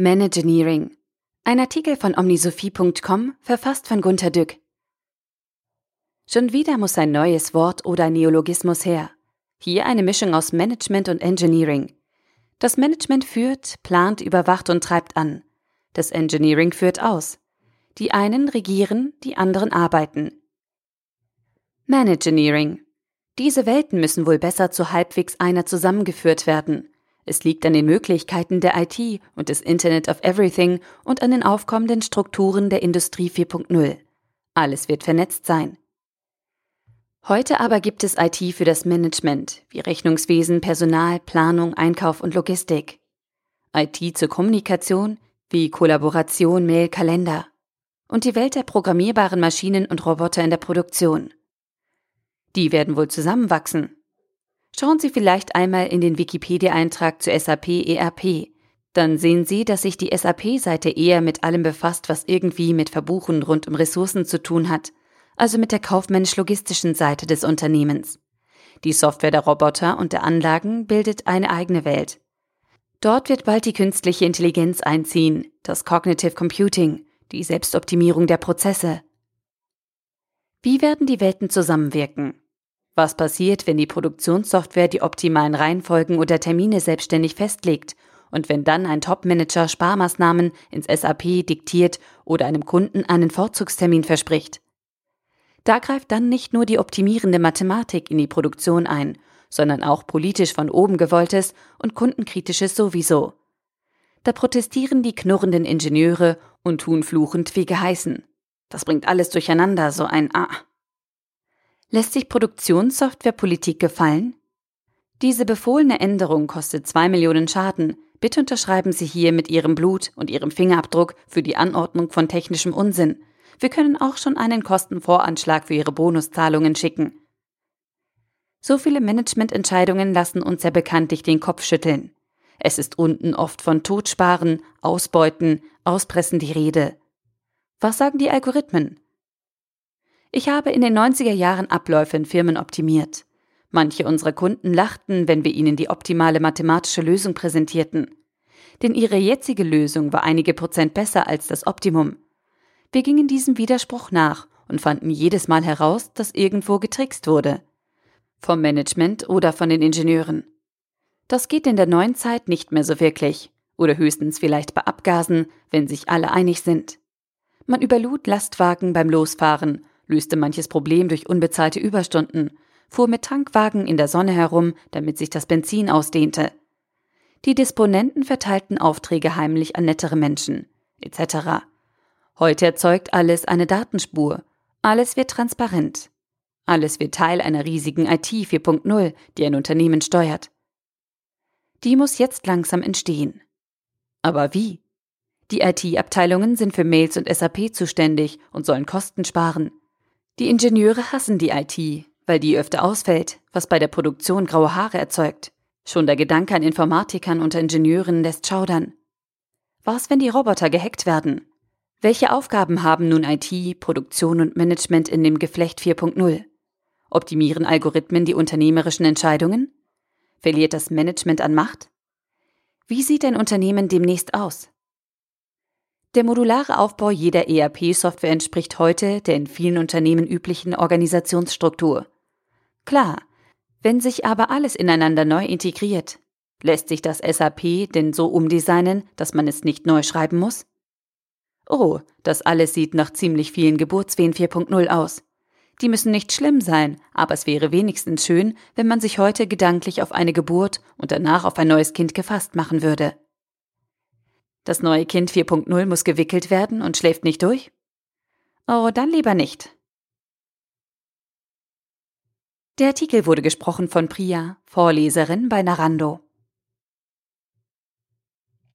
Manageneering. Ein Artikel von omnisophie.com, verfasst von Gunter Dück. Schon wieder muss ein neues Wort oder Neologismus her. Hier eine Mischung aus Management und Engineering. Das Management führt, plant, überwacht und treibt an. Das Engineering führt aus. Die einen regieren, die anderen arbeiten. Manageneering. Diese Welten müssen wohl besser zu halbwegs einer zusammengeführt werden. Es liegt an den Möglichkeiten der IT und des Internet of Everything und an den aufkommenden Strukturen der Industrie 4.0. Alles wird vernetzt sein. Heute aber gibt es IT für das Management, wie Rechnungswesen, Personal, Planung, Einkauf und Logistik. IT zur Kommunikation, wie Kollaboration, Mail, Kalender. Und die Welt der programmierbaren Maschinen und Roboter in der Produktion. Die werden wohl zusammenwachsen. Schauen Sie vielleicht einmal in den Wikipedia-Eintrag zu SAP ERP. Dann sehen Sie, dass sich die SAP-Seite eher mit allem befasst, was irgendwie mit Verbuchen rund um Ressourcen zu tun hat, also mit der kaufmännisch-logistischen Seite des Unternehmens. Die Software der Roboter und der Anlagen bildet eine eigene Welt. Dort wird bald die künstliche Intelligenz einziehen, das Cognitive Computing, die Selbstoptimierung der Prozesse. Wie werden die Welten zusammenwirken? Was passiert, wenn die Produktionssoftware die optimalen Reihenfolgen oder Termine selbstständig festlegt und wenn dann ein Topmanager Sparmaßnahmen ins SAP diktiert oder einem Kunden einen Vorzugstermin verspricht? Da greift dann nicht nur die optimierende Mathematik in die Produktion ein, sondern auch politisch von oben gewolltes und kundenkritisches sowieso. Da protestieren die knurrenden Ingenieure und tun fluchend wie geheißen. Das bringt alles durcheinander, so ein Ah. Lässt sich Produktionssoftwarepolitik gefallen? Diese befohlene Änderung kostet zwei Millionen Schaden. Bitte unterschreiben Sie hier mit Ihrem Blut und Ihrem Fingerabdruck für die Anordnung von technischem Unsinn. Wir können auch schon einen Kostenvoranschlag für Ihre Bonuszahlungen schicken. So viele Managemententscheidungen lassen uns ja bekanntlich den Kopf schütteln. Es ist unten oft von Totsparen, Ausbeuten, Auspressen die Rede. Was sagen die Algorithmen? Ich habe in den 90er Jahren Abläufe in Firmen optimiert. Manche unserer Kunden lachten, wenn wir ihnen die optimale mathematische Lösung präsentierten. Denn ihre jetzige Lösung war einige Prozent besser als das Optimum. Wir gingen diesem Widerspruch nach und fanden jedes Mal heraus, dass irgendwo getrickst wurde. Vom Management oder von den Ingenieuren. Das geht in der neuen Zeit nicht mehr so wirklich. Oder höchstens vielleicht bei Abgasen, wenn sich alle einig sind. Man überlud Lastwagen beim Losfahren löste manches Problem durch unbezahlte Überstunden, fuhr mit Tankwagen in der Sonne herum, damit sich das Benzin ausdehnte. Die Disponenten verteilten Aufträge heimlich an nettere Menschen, etc. Heute erzeugt alles eine Datenspur. Alles wird transparent. Alles wird Teil einer riesigen IT 4.0, die ein Unternehmen steuert. Die muss jetzt langsam entstehen. Aber wie? Die IT-Abteilungen sind für Mails und SAP zuständig und sollen Kosten sparen. Die Ingenieure hassen die IT, weil die öfter ausfällt, was bei der Produktion graue Haare erzeugt. Schon der Gedanke an Informatikern und Ingenieuren lässt schaudern. Was, wenn die Roboter gehackt werden? Welche Aufgaben haben nun IT, Produktion und Management in dem Geflecht 4.0? Optimieren Algorithmen die unternehmerischen Entscheidungen? Verliert das Management an Macht? Wie sieht ein Unternehmen demnächst aus? Der modulare Aufbau jeder ERP-Software entspricht heute der in vielen Unternehmen üblichen Organisationsstruktur. Klar, wenn sich aber alles ineinander neu integriert, lässt sich das SAP denn so umdesignen, dass man es nicht neu schreiben muss? Oh, das alles sieht nach ziemlich vielen Geburtswehen 4.0 aus. Die müssen nicht schlimm sein, aber es wäre wenigstens schön, wenn man sich heute gedanklich auf eine Geburt und danach auf ein neues Kind gefasst machen würde. Das neue Kind 4.0 muss gewickelt werden und schläft nicht durch? Oh, dann lieber nicht. Der Artikel wurde gesprochen von Priya, Vorleserin bei Narando.